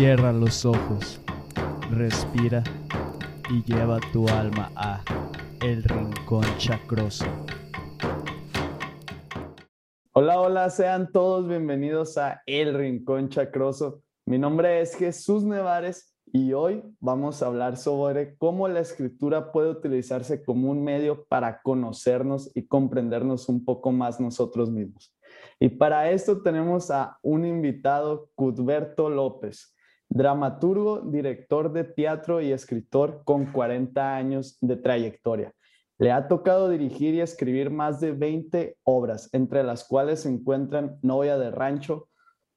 Cierra los ojos, respira y lleva tu alma a El Rincón Chacroso. Hola, hola, sean todos bienvenidos a El Rincón Chacroso. Mi nombre es Jesús Nevares y hoy vamos a hablar sobre cómo la escritura puede utilizarse como un medio para conocernos y comprendernos un poco más nosotros mismos. Y para esto tenemos a un invitado, Cudberto López, dramaturgo, director de teatro y escritor con 40 años de trayectoria. Le ha tocado dirigir y escribir más de 20 obras, entre las cuales se encuentran Novia de Rancho,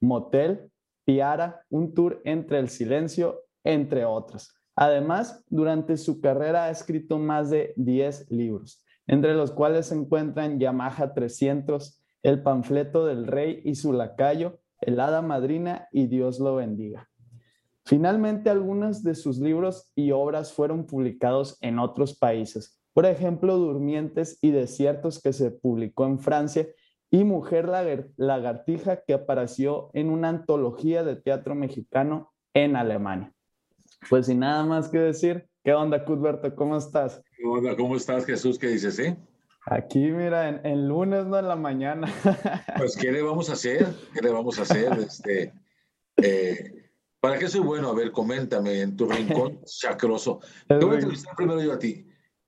Motel, Piara, Un Tour entre el Silencio, entre otras. Además, durante su carrera ha escrito más de 10 libros, entre los cuales se encuentran Yamaha 300, El panfleto del rey y su lacayo, El hada madrina y Dios lo bendiga. Finalmente, algunos de sus libros y obras fueron publicados en otros países. Por ejemplo, Durmientes y Desiertos, que se publicó en Francia, y Mujer Lagartija, que apareció en una antología de teatro mexicano en Alemania. Pues sin nada más que decir, ¿qué onda, Cudberto? ¿Cómo estás? ¿Qué onda? ¿Cómo estás, Jesús? ¿Qué dices, eh? Aquí, mira, en, lunes, no en la mañana. Pues, ¿qué le vamos a hacer? ¿Qué le vamos a hacer? Este, eh, ¿Para qué soy bueno? A ver, coméntame en tu rincón chacroso. Te voy a entrevistar primero yo a ti.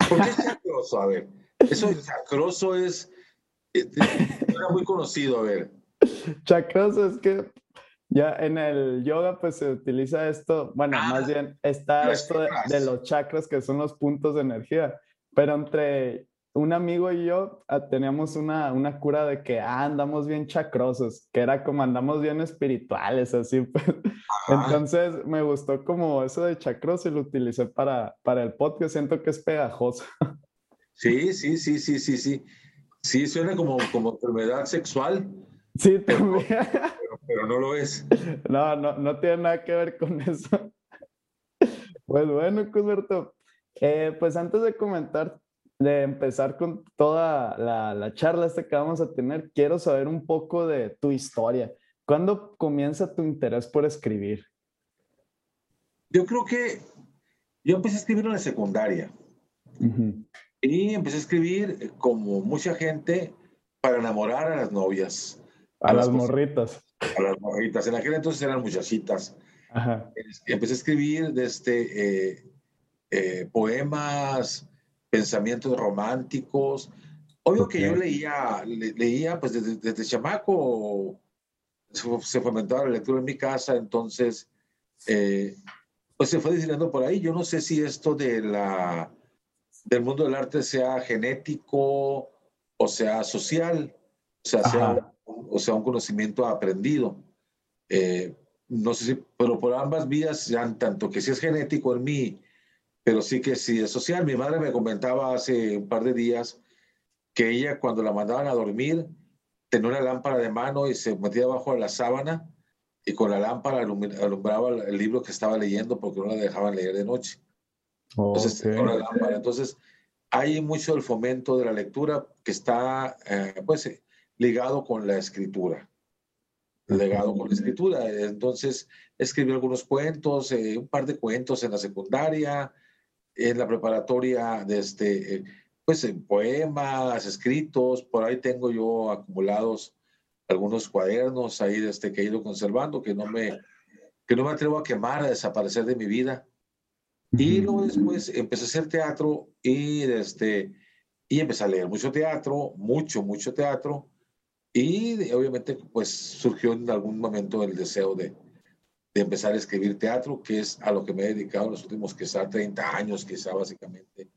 ¿Por qué chacroso? A ver, eso de chacroso es, eh, era muy conocido, a ver. Chacroso es que ya en el yoga pues se utiliza esto, bueno, ah, más bien está esto de, los chakras que son los puntos de energía, pero entre un amigo y yo ah, teníamos una, una cura de que ah, andamos bien chacrosos, que era como andamos bien espirituales, así. Pues. Entonces me gustó como eso de chacroso y lo utilicé para, para el podcast, siento que es pegajoso. Sí, sí, sí, sí, sí, sí. Sí, suena como, como enfermedad sexual. Sí, también. Pero, no lo es. No, no, no tiene nada que ver con eso. Pues bueno, Cusberto, eh, pues antes de comentar de empezar con toda la, charla esta que vamos a tener, quiero saber un poco de tu historia. ¿Cuándo comienza tu interés por escribir? Yo creo que yo empecé a escribir en la secundaria. Y empecé a escribir eh, como mucha gente para enamorar a las novias. A, las, morritas. A las morritas. En aquel entonces eran muchachitas. Empecé a escribir desde este, eh, eh, poemas, pensamientos románticos. Obvio que yo leía, leía pues desde, desde chamaco, se fomentaba la lectura en mi casa, entonces, eh, pues se fue diseñando por ahí. Yo no sé si esto de la, del mundo del arte sea genético o sea social, o sea, sea, o sea un conocimiento aprendido. Eh, no sé si, pero por ambas vías, ya, tanto que si es genético en mí pero sí que sí es social. Mi madre me comentaba hace un par de días que ella cuando la mandaban a dormir tenía una lámpara de mano y se metía bajo de la sábana y con la lámpara alumbraba el libro que estaba leyendo porque no la dejaban leer de noche. Entonces, Entonces, hay mucho el fomento de la lectura que está eh, pues, ligado con la escritura. Ligado con la escritura. Entonces, escribí algunos cuentos, eh, un par de cuentos en la secundaria, en la preparatoria, desde, este, pues en poemas, escritos, por ahí tengo yo acumulados algunos cuadernos ahí desde este, que he ido conservando, que no me, que no me atrevo a quemar, a desaparecer de mi vida. Y luego después empecé a hacer teatro y, este, y empecé a leer mucho teatro, mucho, mucho teatro. Y obviamente pues surgió en algún momento el deseo de, de empezar a escribir teatro, que es a lo que me he dedicado los últimos quizá 30 años, quizá básicamente.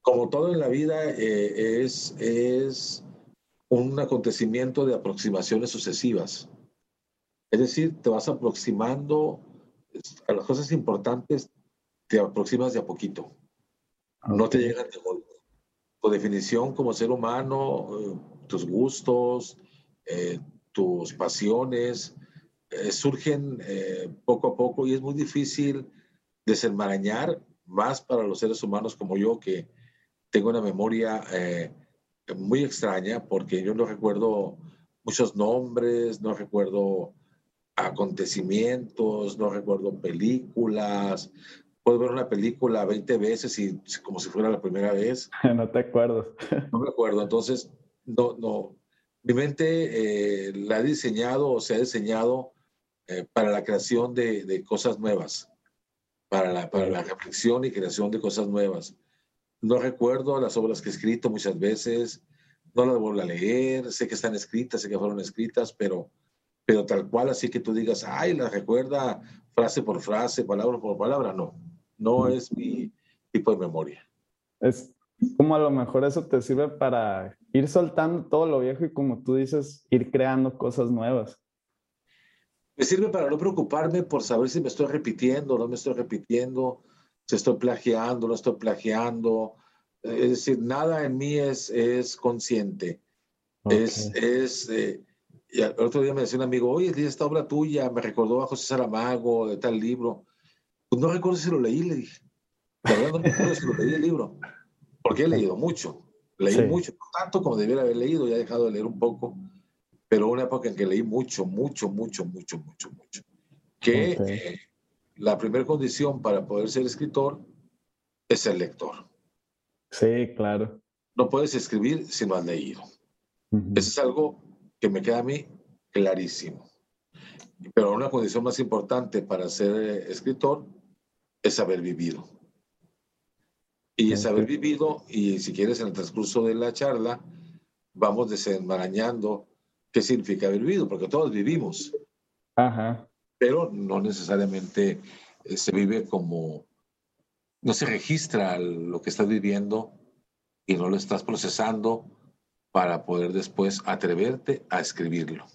Como todo en la vida eh, es, es un acontecimiento de aproximaciones sucesivas. Es decir, te vas aproximando a las cosas importantes, te aproximas de a poquito. No te llegan de golpe. Tu definición como ser humano, eh, tus gustos, eh, tus pasiones, eh, surgen eh, poco a poco y es muy difícil desenmarañar, más para los seres humanos como yo, que tengo una memoria eh, muy extraña, porque yo no recuerdo muchos nombres, no recuerdo acontecimientos, no recuerdo películas. Puedo ver una película 20 veces y como si fuera la primera vez. No te acuerdo. No me acuerdo. Entonces, no, no. Mi mente eh, la ha diseñado o se ha diseñado eh, para la creación de, de, cosas nuevas, para la, para la reflexión y creación de cosas nuevas. No recuerdo las obras que he escrito muchas veces, no las vuelvo a leer, sé que están escritas, sé que fueron escritas, pero pero tal cual así que tú digas, ay, la recuerda frase por frase, palabra por palabra, no, no es mi tipo de memoria. Es como a lo mejor eso te sirve para ir soltando todo lo viejo y como tú dices, ir creando cosas nuevas. Me sirve para no preocuparme por saber si me estoy repitiendo, no me estoy repitiendo, si estoy plagiando, no estoy plagiando. Es decir, nada en mí es, es consciente. Es, es eh, el otro día me decía un amigo, oye, esta obra tuya me recordó a José Saramago, de tal libro. Pues no recuerdo si lo leí, le dije. La verdad no recuerdo si lo leí el libro, porque he leído mucho. Leí mucho, tanto como debiera haber leído, ya he dejado de leer un poco, pero una época en que leí mucho, mucho, mucho, mucho, mucho, mucho. Que eh, la primera condición para poder ser escritor es ser lector. Sí, claro. No puedes escribir si no has leído. Eso es algo que me queda a mí clarísimo. Pero una condición más importante para ser eh, escritor es haber vivido. Y es haber vivido, y si quieres en el transcurso de la charla, vamos desenmarañando qué significa haber vivido, porque todos vivimos. Ajá. Pero no necesariamente eh, se vive como, no se registra lo que estás viviendo y no lo estás procesando para poder después atreverte a escribirlo.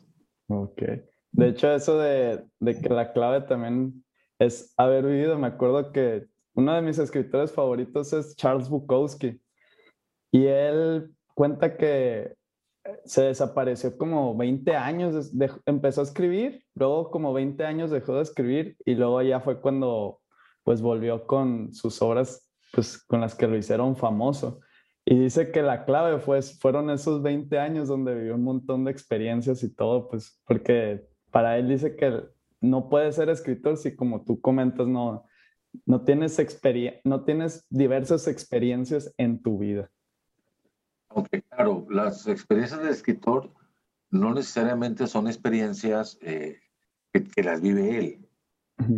Ok. De hecho, eso de, de, que la clave también es haber vivido. Me acuerdo que uno de mis escritores favoritos es Charles Bukowski. Y él cuenta que se desapareció como 20 años, empezó a escribir, luego como 20 años dejó de escribir y luego ya fue cuando pues volvió con sus obras pues con las que lo hicieron famoso. Y dice que la clave fue, fueron esos 20 años donde vivió un montón de experiencias y todo, pues porque para él dice que no puede ser escritor si como tú comentas, no, no, tienes, no tienes diversas experiencias en tu vida. Aunque claro, las experiencias de escritor no necesariamente son experiencias eh, que, las vive él.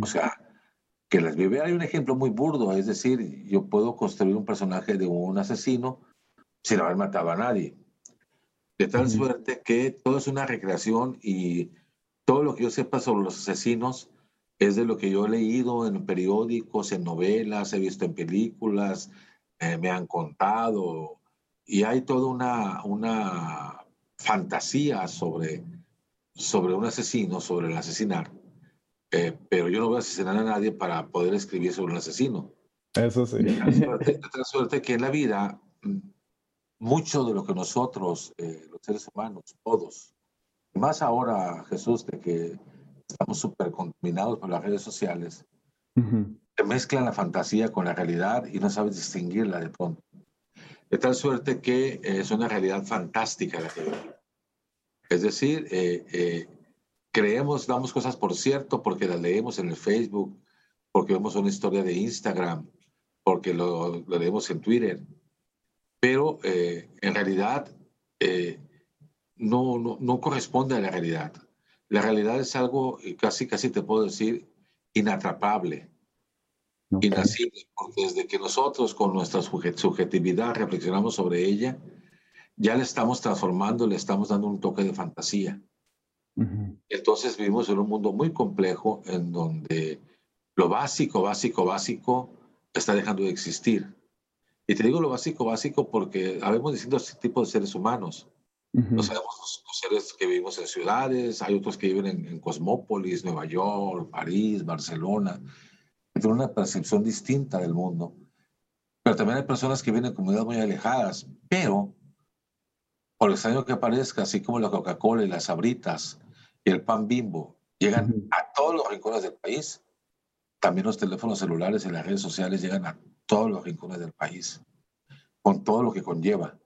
O sea, que las vive. Hay un ejemplo muy burdo, es decir, yo puedo construir un personaje de un asesino sin haber matado a nadie. De tal suerte que todo es una recreación y todo lo que yo sepa sobre los asesinos es de lo que yo he leído en periódicos, en novelas, he visto en películas, eh, me han contado y hay toda una, una fantasía sobre, sobre un asesino, sobre el asesinar eh, pero yo no voy a asesinar a nadie para poder escribir sobre un asesino. Eso sí. Tal suerte, que en la vida, mm, mucho de lo que nosotros, eh, los seres humanos, todos, más ahora, Jesús, de que estamos súper contaminados por las redes sociales, se mezclan la fantasía con la realidad y no sabes distinguirla de pronto. De tal suerte que es una realidad fantástica la que Es decir, eh, eh creemos, damos cosas por cierto porque las leemos en el Facebook, porque vemos una historia de Instagram, porque lo, leemos en Twitter. Pero eh, en realidad eh, no, no, no, corresponde a la realidad. La realidad es algo, casi, casi te puedo decir, inatrapable, inacible, porque desde que nosotros con nuestra subjetividad reflexionamos sobre ella, ya le estamos transformando, le estamos dando un toque de fantasía. Entonces vivimos en un mundo muy complejo en donde lo básico, básico, básico está dejando de existir. Y te digo lo básico, básico porque habemos distintos tipos de seres humanos. No sabemos los, seres que vivimos en ciudades, hay otros que viven en, Cosmópolis, Nueva York, París, Barcelona, tienen una percepción distinta del mundo. Pero también hay personas que viven en comunidades muy alejadas, pero por extraño que parezca, así como la Coca-Cola y las sabritas y el pan bimbo llegan a todos los rincones del país, también los teléfonos celulares y las redes sociales llegan a todos los rincones del país, con todo lo que conlleva,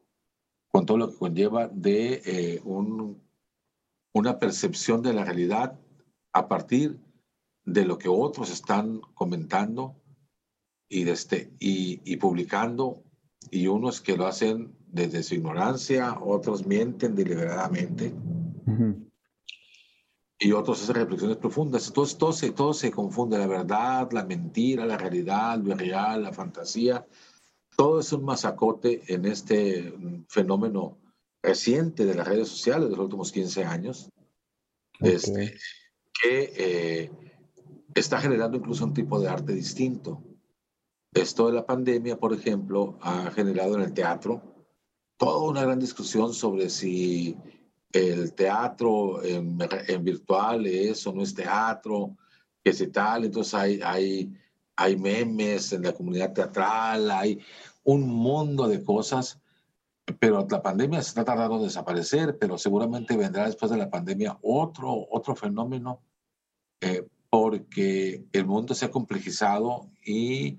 con todo lo que conlleva de eh, un, una percepción de la realidad a partir de lo que otros están comentando y, este, y, publicando, y unos que lo hacen desde su ignorancia, otros mienten deliberadamente, y otros hacen reflexiones profundas. Entonces todo se, todo se confunde, la verdad, la mentira, la realidad, lo real, la fantasía. Todo es un masacote en este fenómeno reciente de las redes sociales de los últimos 15 años, este, que eh, está generando incluso un tipo de arte distinto. Esto de la pandemia, por ejemplo, ha generado en el teatro toda una gran discusión sobre si el teatro en, virtual es o no es teatro, que si tal. Entonces hay, hay, hay memes en la comunidad teatral, hay un mundo de cosas, pero la pandemia se está tardando en desaparecer, pero seguramente vendrá después de la pandemia otro, otro fenómeno, eh, porque el mundo se ha complejizado y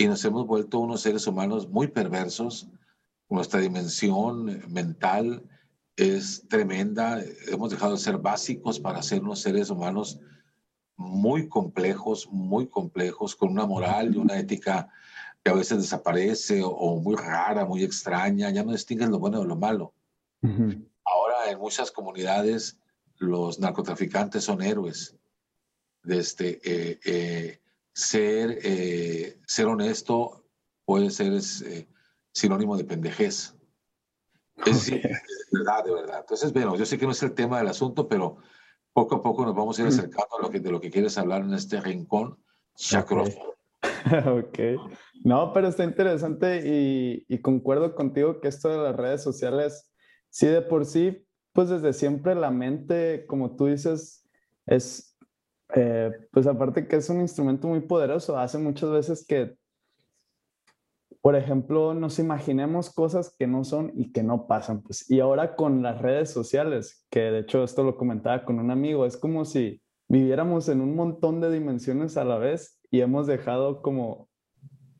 y nos hemos vuelto unos seres humanos muy perversos. Nuestra dimensión mental es tremenda. Hemos dejado de ser básicos para ser unos seres humanos muy complejos, muy complejos, con una moral y una ética que a veces desaparece o, muy rara, muy extraña. Ya no distinguen lo bueno de lo malo. Ahora en muchas comunidades los narcotraficantes son héroes. Desde, eh, eh, ser, eh, ser honesto puede ser eh, sinónimo de pendejez. Es decir, verdad, de verdad. Entonces, bueno, yo sé que no es el tema del asunto, pero poco a poco nos vamos a ir acercando a lo que, de lo que quieres hablar en este rincón chacroso. ok. No, pero está interesante y, y, concuerdo contigo que esto de las redes sociales, sí de por sí, pues desde siempre la mente, como tú dices, es eh, pues aparte que es un instrumento muy poderoso, hace muchas veces que, por ejemplo, nos imaginemos cosas que no son y que no pasan. Pues, y ahora con las redes sociales, que de hecho esto lo comentaba con un amigo, es como si viviéramos en un montón de dimensiones a la vez y hemos dejado como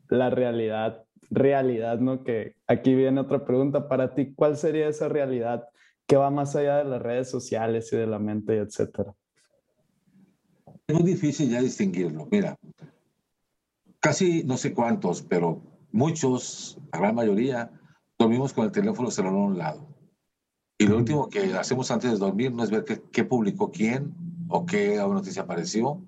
la realidad, realidad, ¿no? Que aquí viene otra pregunta para ti, ¿cuál sería esa realidad que va más allá de las redes sociales y de la mente, etcétera? Es muy difícil ya distinguirlo. Mira, casi no sé cuántos, pero muchos, la gran mayoría, dormimos con el teléfono celular a un lado. Y lo último que hacemos antes de dormir no es ver qué, publicó quién o qué noticia apareció.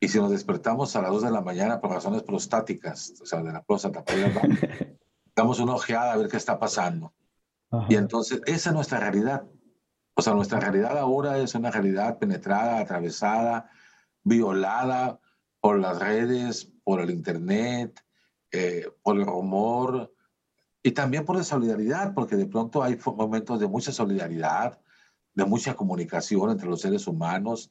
Y si nos despertamos a las 2 de la mañana por razones prostáticas, o sea, de la próstata, damos una ojeada a ver qué está pasando. Y entonces, esa es nuestra realidad. O sea, nuestra realidad ahora es una realidad penetrada, atravesada, violada por las redes, por el Internet, eh, por el rumor y también por la solidaridad, porque de pronto hay momentos de mucha solidaridad, de mucha comunicación entre los seres humanos,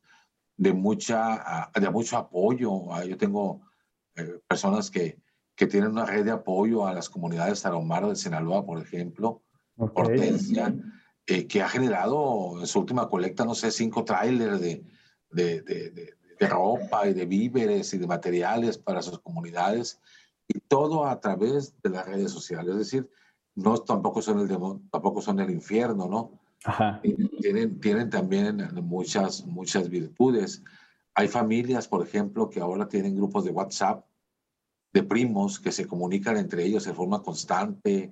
de, mucha, ah, de mucho apoyo. Ah, yo tengo eh, personas que, que tienen una red de apoyo a las comunidades tarahumara de Sinaloa, por ejemplo, Hortensia, eh, que ha generado en su última colecta, no sé, cinco trailers de, de, de, de ropa y de víveres y de materiales para sus comunidades y todo a través de las redes sociales. Es decir, no tampoco son el tampoco son el infierno, ¿no? Tienen, tienen también muchas, muchas virtudes. Hay familias, por ejemplo, que ahora tienen grupos de WhatsApp de primos que se comunican entre ellos de forma constante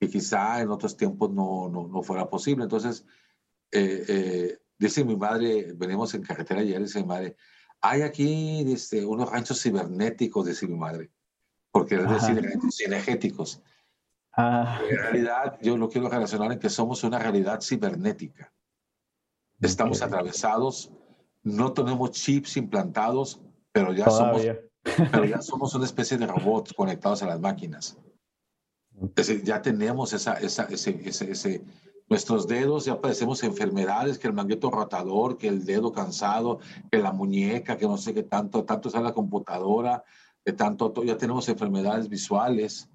y quizá en otros tiempos no, no, no fuera posible. Entonces, eh, eh, dice mi madre, venimos en carretera ayer, dice mi madre, hay aquí este, unos ranchos cibernéticos, dice mi madre, porque es decir, ranchos cinegéticos. En realidad, yo lo quiero relacionar en que somos una realidad cibernética. Estamos atravesados, no tenemos chips implantados, pero ya, somos, pero ya somos una especie de robots conectados a las máquinas. Es decir, ya tenemos esa, esa, ese, ese, ese Nuestros dedos ya padecemos enfermedades, que el mangueto rotador, que el dedo cansado, que la muñeca, que no sé qué tanto, tanto está la computadora, de tanto, ya tenemos enfermedades visuales,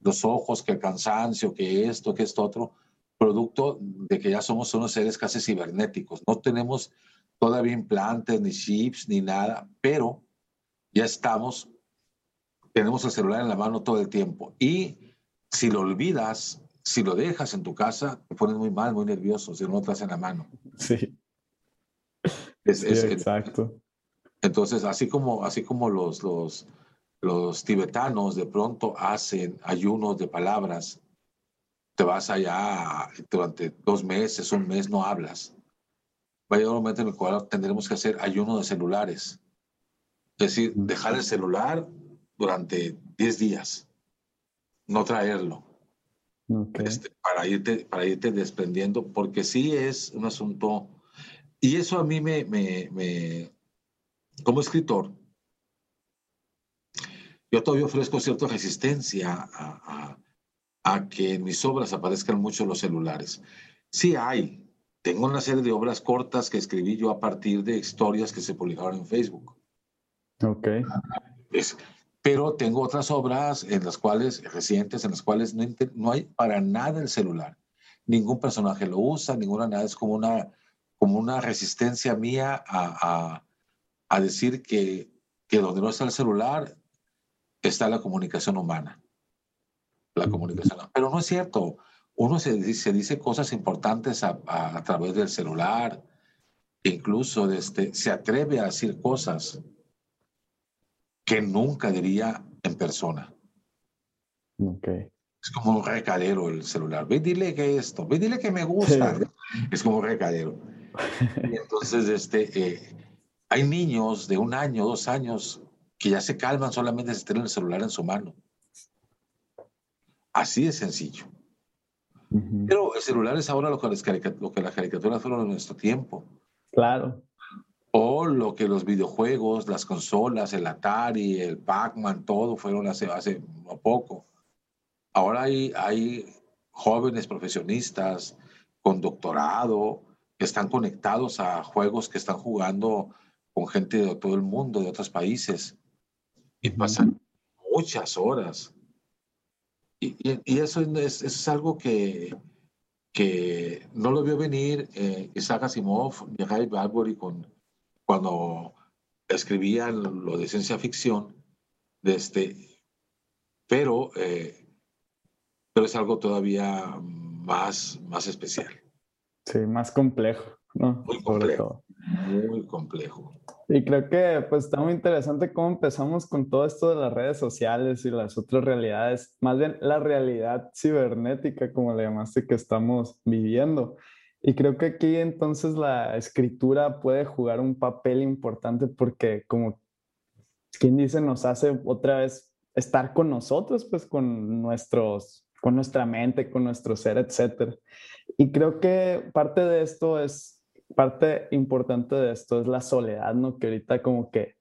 los ojos, que el cansancio, que esto, que esto otro, producto de que ya somos unos seres casi cibernéticos. No tenemos todavía implantes, ni chips, ni nada, pero ya estamos, tenemos el celular en la mano todo el tiempo. Y si lo olvidas, si lo dejas en tu casa, te pones muy mal, muy nervioso, si no lo traes en la mano. Sí. exacto. Entonces, así como, así como los, los, los tibetanos de pronto hacen ayunos de palabras, te vas allá durante dos meses, un mes, no hablas. Va a llegar un momento en el cual tendremos que hacer ayuno de celulares. Es decir, dejar el celular durante 10 días, no traerlo. Este, para, irte, para irte desprendiendo, porque sí es un asunto, y eso a mí me, me, me como escritor, yo todavía ofrezco cierta resistencia a, a, a, que en mis obras aparezcan mucho los celulares. Sí hay, tengo una serie de obras cortas que escribí yo a partir de historias que se publicaron en Facebook. Ok. Es, pero tengo otras obras en las cuales, recientes, en las cuales no, no hay para nada el celular. Ningún personaje lo usa, ninguna nada. Es como una, como una resistencia mía a, a, a decir que, que donde no está el celular está la comunicación humana. La comunicación. Pero no es cierto. Uno se, se dice cosas importantes a, a, través del celular, incluso desde, se atreve a decir cosas que nunca diría en persona. Okay. Es como un recadero el celular. Ve, dile que esto, ve, dile que me gusta. Es como un recadero. Y entonces, este, eh, hay niños de un año, dos años, que ya se calman solamente si tienen el celular en su mano. Así de sencillo. Pero el celular es ahora lo que, lo que las caricaturas fueron en nuestro tiempo. Claro o lo que los videojuegos, las consolas, el Atari, el Pac-Man, todo fueron hace, hace poco. Ahora hay, hay jóvenes profesionistas con doctorado que están conectados a juegos que están jugando con gente de todo el mundo, de otros países, y pasan muchas horas. Y, y, eso, es, es, algo que, que no lo vio venir eh, Isaac Asimov ni Ray Bradbury con, cuando escribían lo de ciencia ficción, de este, pero, eh, pero es algo todavía más, más especial. Sí, más complejo, ¿no? Muy complejo. Muy complejo. Y creo que pues está muy interesante cómo empezamos con todo esto de las redes sociales y las otras realidades, más bien la realidad cibernética, como le llamaste, que estamos viviendo. Y creo que aquí entonces la escritura puede jugar un papel importante porque como quien dice nos hace otra vez estar con nosotros, pues con nuestros, con nuestra mente, con nuestro ser, etcétera. Y creo que parte de esto es, parte importante de esto es la soledad, ¿no? Que ahorita como que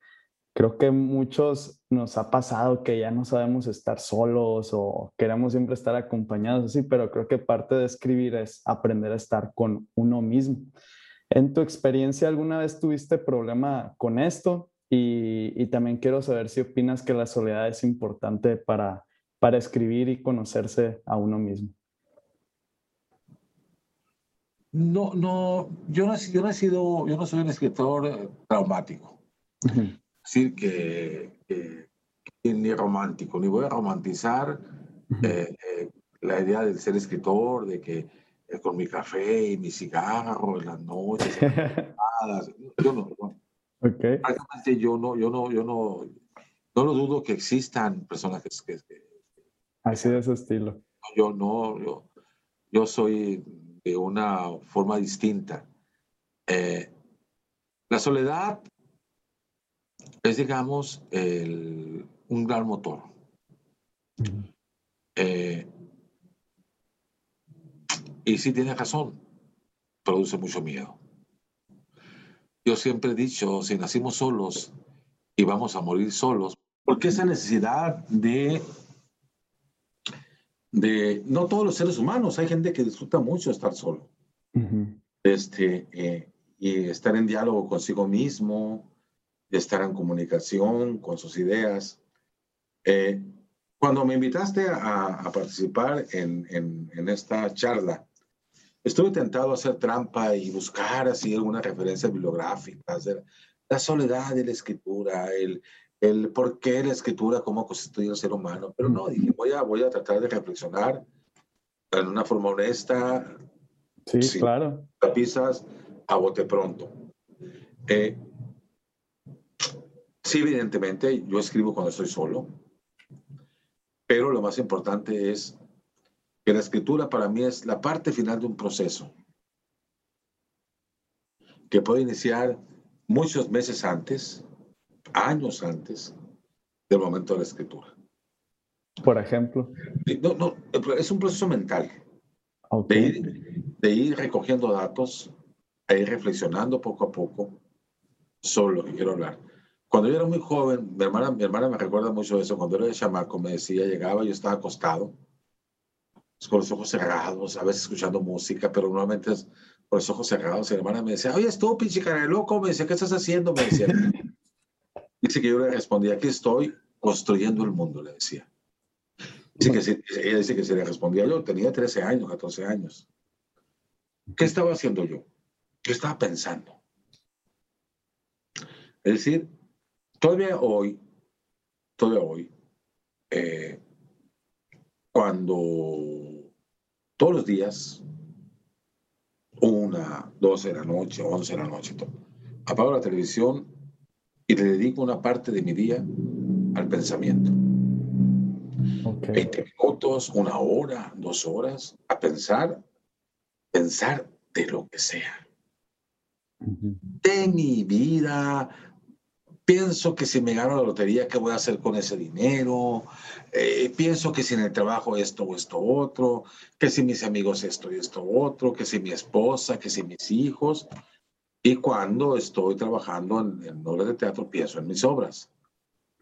creo que muchos nos ha pasado que ya no sabemos estar solos o queremos siempre estar acompañados, así, pero creo que parte de escribir es aprender a estar con uno mismo. En tu experiencia, ¿alguna vez tuviste problema con esto? Y, y también quiero saber si opinas que la soledad es importante para, para escribir y conocerse a uno mismo. No, no, yo no, yo no he sido, yo no soy un escritor eh, traumático decir que, ni romántico, ni voy a romantizar eh, eh, la idea de ser escritor, de que eh, con mi café y mi cigarro en las noches, yo no, no. Okay. yo no, yo no, yo no, no lo dudo que existan personajes que, así de ese estilo. Yo no, yo, yo soy de una forma distinta. la soledad es, digamos, el, un gran motor. Eh, y sí tiene razón, produce mucho miedo. Yo siempre he dicho, si nacimos solos y vamos a morir solos, porque esa necesidad de, de, no todos los seres humanos, hay gente que disfruta mucho estar solo, este, eh, y estar en diálogo consigo mismo, de estar en comunicación con sus ideas. Eh, cuando me invitaste a, participar en, en, esta charla, estuve tentado a hacer trampa y buscar así algunas referencias bibliográficas la soledad de la escritura, el, el por qué la escritura, cómo constituye el ser humano. Pero no, dije, voy a, voy a tratar de reflexionar en una forma honesta. Sí, claro. Tapisas a bote pronto. Eh, sí, evidentemente, yo escribo cuando estoy solo, pero lo más importante es que la escritura para mí es la parte final de un proceso que puede iniciar muchos meses antes, años antes del momento de la escritura. Por ejemplo. No, no, es un proceso mental. De, ir, de, ir, recogiendo datos, e ir reflexionando poco a poco sobre lo que quiero hablar. Cuando yo era muy joven, mi hermana, mi hermana me recuerda mucho eso, cuando era de chamaco, me decía, llegaba, yo estaba acostado, con los ojos cerrados, a veces escuchando música, pero normalmente es con los ojos cerrados. Mi hermana me decía, oye, tú, pinche cara loco, me decía, ¿qué estás haciendo? Me decía. Dice que yo le respondía, aquí estoy construyendo el mundo, le decía. Dice que, ella dice que se le respondía yo, tenía 13 años, 14 años. ¿Qué estaba haciendo yo? Yo estaba pensando. Es decir, todavía hoy, todavía hoy, eh, cuando todos los días, una, doce de la noche, once de la noche, apago la televisión y le dedico una parte de mi día al pensamiento. 20 minutos, una hora, dos horas, a pensar, pensar de lo que sea. De mi vida, pienso que si me gano la lotería, ¿qué voy a hacer con ese dinero? Eh, pienso que si en el trabajo esto o esto otro, que si mis amigos esto y esto otro, que si mi esposa, que si mis hijos. Y cuando estoy trabajando en, en obras de teatro, pienso en mis obras.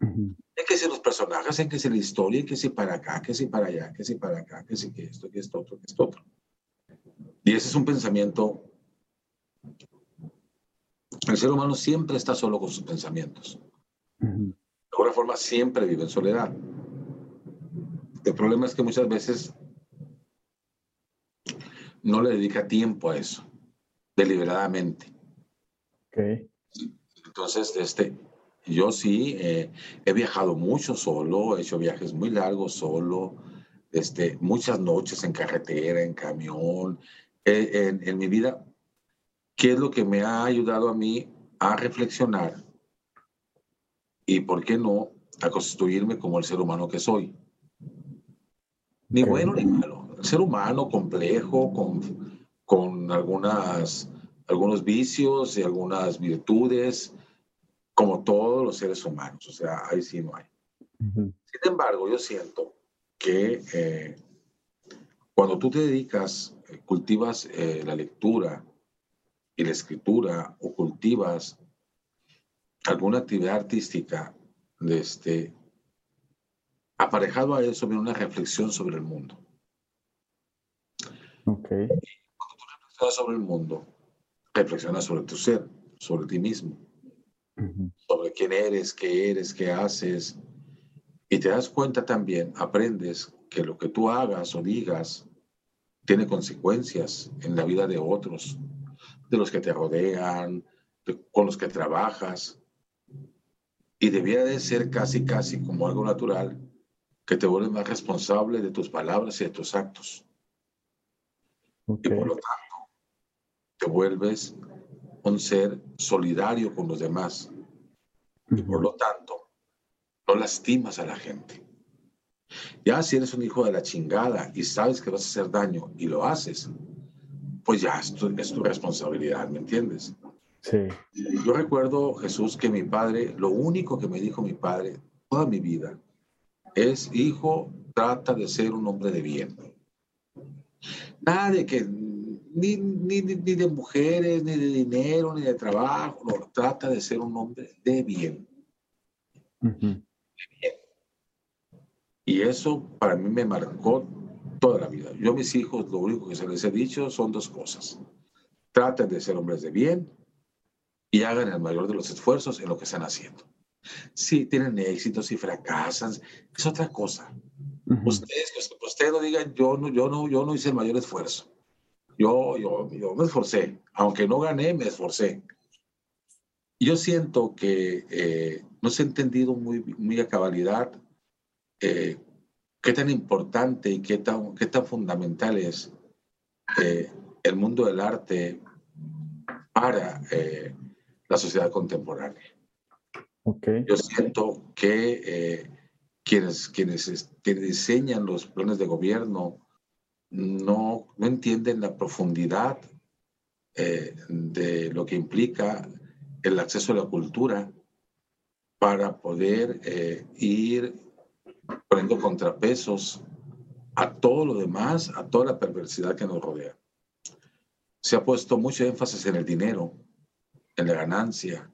En que si los personajes, en que si la historia, en que si para acá, que si para allá, que si para acá, que si que esto, que esto otro, que esto otro. Y ese es un pensamiento. El ser humano siempre está solo con sus pensamientos. De alguna forma siempre vive en soledad. El problema es que muchas veces no le dedica tiempo a eso, deliberadamente. Okay. Entonces, este, yo sí eh, he viajado mucho solo, he hecho viajes muy largos solo, este, muchas noches en carretera, en camión, eh, en, mi vida. ¿Qué es lo que me ha ayudado a mí a reflexionar? Y por qué no a constituirme como el ser humano que soy. Ni bueno ni malo. El ser humano complejo, con, con algunas, algunos vicios y algunas virtudes, como todos los seres humanos, o sea, ahí sí no hay. Sin embargo, yo siento que eh, cuando tú te dedicas, eh, cultivas eh, la lectura y la escritura o cultivas alguna actividad artística, de este, aparejado a eso viene una reflexión sobre el mundo. Ok. cuando tú reflexionas sobre el mundo, reflexionas sobre tu ser, sobre ti mismo sobre quién eres, qué eres, qué haces. Y te das cuenta también, aprendes que lo que tú hagas o digas tiene consecuencias en la vida de otros, de los que te rodean, con los que trabajas. Y debiera de ser casi, casi como algo natural, que te vuelves más responsable de tus palabras y de tus actos. Y por lo tanto, te vuelves un ser solidario con los demás y por lo tanto no lastimas a la gente. Ya si eres un hijo de la chingada y sabes que vas a hacer daño y lo haces, pues ya es tu, es tu responsabilidad, ¿me entiendes? Sí. Yo recuerdo, Jesús, que mi padre, lo único que me dijo mi padre toda mi vida es, hijo, trata de ser un hombre de bien. Nada de que ni, ni, ni, de mujeres, ni de dinero, ni de trabajo, no, trata de ser un hombre de bien. Y eso para mí me marcó toda la vida. Yo a mis hijos lo único que se les he dicho son dos cosas. Traten de ser hombres de bien y hagan el mayor de los esfuerzos en lo que están haciendo. Si tienen éxitos y fracasan, es otra cosa. Ustedes, ustedes no digan, yo no, yo, no, yo no hice el mayor esfuerzo. Yo, yo, yo me esforcé, aunque no gané, me esforcé. Yo siento que eh, no se ha entendido muy, muy a cabalidad eh, qué tan importante y qué tan, qué tan fundamental es eh, el mundo del arte para la sociedad contemporánea. Okay. Yo siento que eh, quienes, quienes, quienes diseñan los planes de gobierno no, no entienden la profundidad eh, de lo que implica el acceso a la cultura para poder eh, ir poniendo contrapesos a todo lo demás, a toda la perversidad que nos rodea. Se ha puesto mucho énfasis en el dinero, en la ganancia,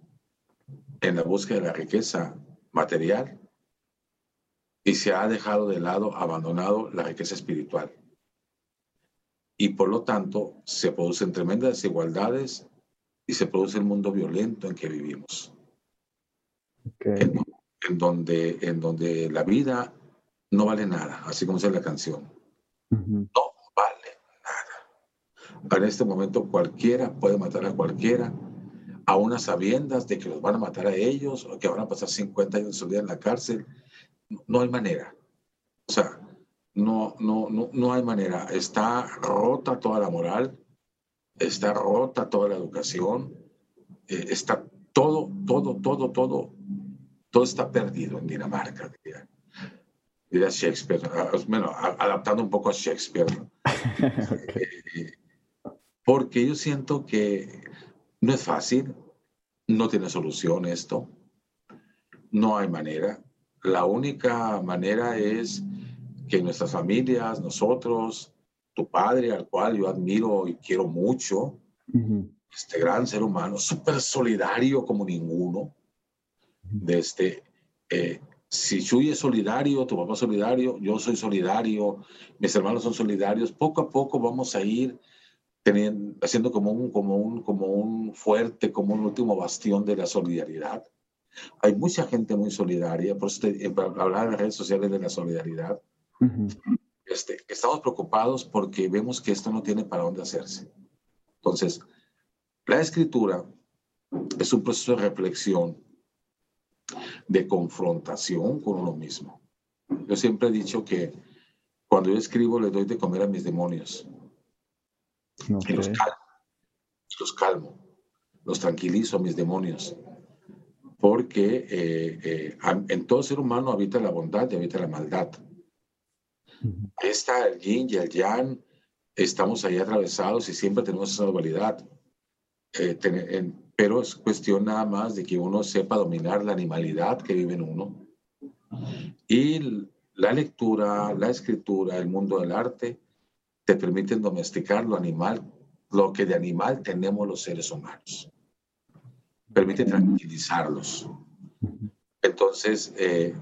en la búsqueda de la riqueza material y se ha dejado de lado, abandonado la riqueza espiritual. Y por lo tanto se producen tremendas desigualdades y se produce el mundo violento en que vivimos. En, donde, en donde la vida no vale nada, así como dice la canción. No vale nada. En este momento cualquiera puede matar a cualquiera, a unas sabiendas de que los van a matar a ellos o que van a pasar 50 años de su vida en la cárcel. No hay manera. O sea, no, no, no, no hay manera. Está rota toda la moral, está rota toda la educación, eh, está todo, todo, todo, todo, todo está perdido en Dinamarca, diría, Shakespeare, ah, bueno, adaptando un poco a Shakespeare. Eh, porque yo siento que no es fácil, no tiene solución esto, no hay manera. La única manera es que nuestras familias, nosotros, tu padre, al cual yo admiro y quiero mucho, este gran ser humano, súper solidario como ninguno, de este, eh, si Chuy es solidario, tu papá es solidario, yo soy solidario, mis hermanos son solidarios, poco a poco vamos a ir teniendo, haciendo como un, como, un, como un fuerte, como un último bastión de la solidaridad. Hay mucha gente muy solidaria, por eso te, hablar en las redes sociales de la solidaridad. este, estamos preocupados porque vemos que esto no tiene para dónde hacerse. Entonces, la escritura es un proceso de reflexión, de confrontación con uno mismo. Yo siempre he dicho que cuando yo escribo le doy de comer a mis demonios. Y los calmo, los calmo, los tranquilizo a mis demonios. Porque eh, eh, en todo ser humano habita la bondad y habita la maldad. Está el yin y el yang, estamos ahí atravesados y siempre tenemos esa dualidad. Eh, pero es cuestión nada más de que uno sepa dominar la animalidad que vive en uno. Y la lectura, la escritura, el mundo del arte te permiten domesticar lo animal, lo que de animal tenemos los seres humanos. Permite tranquilizarlos. Entonces, eh,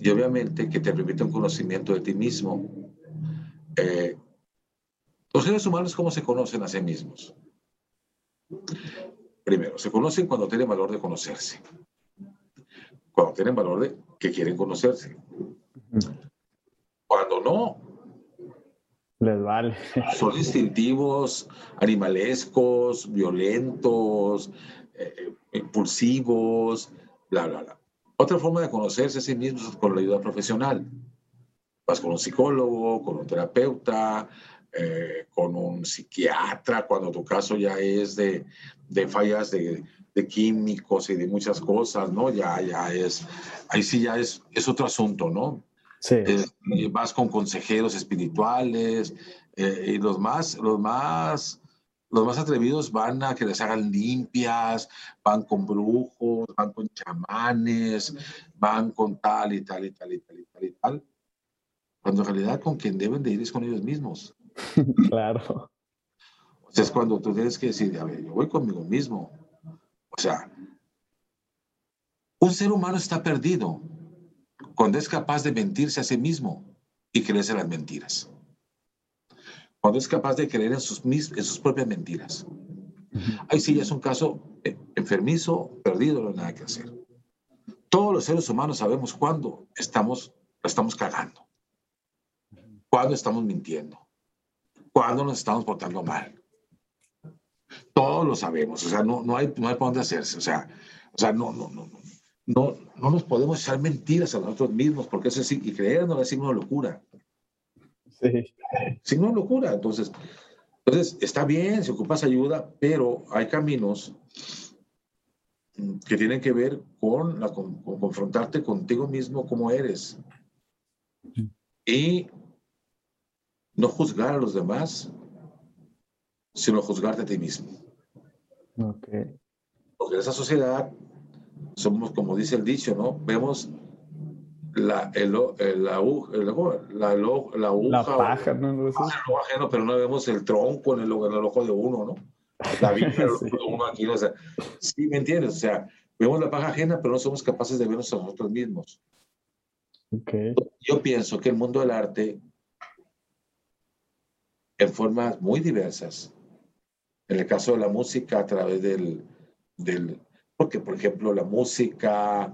y obviamente que te permite un conocimiento de ti mismo. Eh, los seres humanos, ¿cómo se conocen a sí mismos? Primero, se conocen cuando tienen valor de conocerse. Cuando tienen valor de que quieren conocerse. Cuando no, les vale. Son instintivos, animalescos, violentos, eh, eh, impulsivos, bla, bla, bla. Otra forma de conocerse a sí mismo es con la ayuda profesional. Vas con un psicólogo, con un terapeuta, eh, con un psiquiatra, cuando tu caso ya es de, de fallas de, de, químicos y de muchas cosas, ¿no? Ya, ya es, ahí sí ya es, es otro asunto, ¿no? Sí. Eh, vas con consejeros espirituales eh, y los más, los más, los más atrevidos van a que les hagan limpias, van con brujos, van con chamanes, van con tal y tal y tal y tal y tal y tal. Cuando en realidad con quien deben de ir es con ellos mismos. claro. O sea, es cuando tú tienes que decir, a ver, yo voy conmigo mismo. O sea, un ser humano está perdido cuando es capaz de mentirse a sí mismo y creerse las mentiras. Cuando es capaz de creer en sus, en sus propias mentiras. Ahí sí ya es un caso eh, enfermizo, perdido, no hay nada que hacer. Todos los seres humanos sabemos cuándo estamos, estamos cagando, cuándo estamos mintiendo, cuándo nos estamos portando mal. Todos lo sabemos, o sea, no, no, hay, no hay por dónde hacerse, o sea, o sea no, no, no, no, no nos podemos echar mentiras a nosotros mismos, porque eso sí, y creernos es signo de locura. Sí. Signo de locura. Entonces, entonces, está bien si ocupas ayuda, pero hay caminos que tienen que ver con, la, con confrontarte contigo mismo como eres y no juzgar a los demás, sino juzgarte a ti mismo. Okay. Porque en esa sociedad somos, como dice el dicho, ¿no? Vemos la, el, el, la, la, la, la paja, ¿no? Ajeno, pero no vemos el tronco en el, en el ojo de uno, ¿no? La vida sí. de uno aquí, o sea, sí, ¿me entiendes? O sea, vemos la paja ajena, pero no somos capaces de vernos a nosotros mismos. Okay. Yo pienso que el mundo del arte, en formas muy diversas, en el caso de la música, a través del, del porque por ejemplo la música,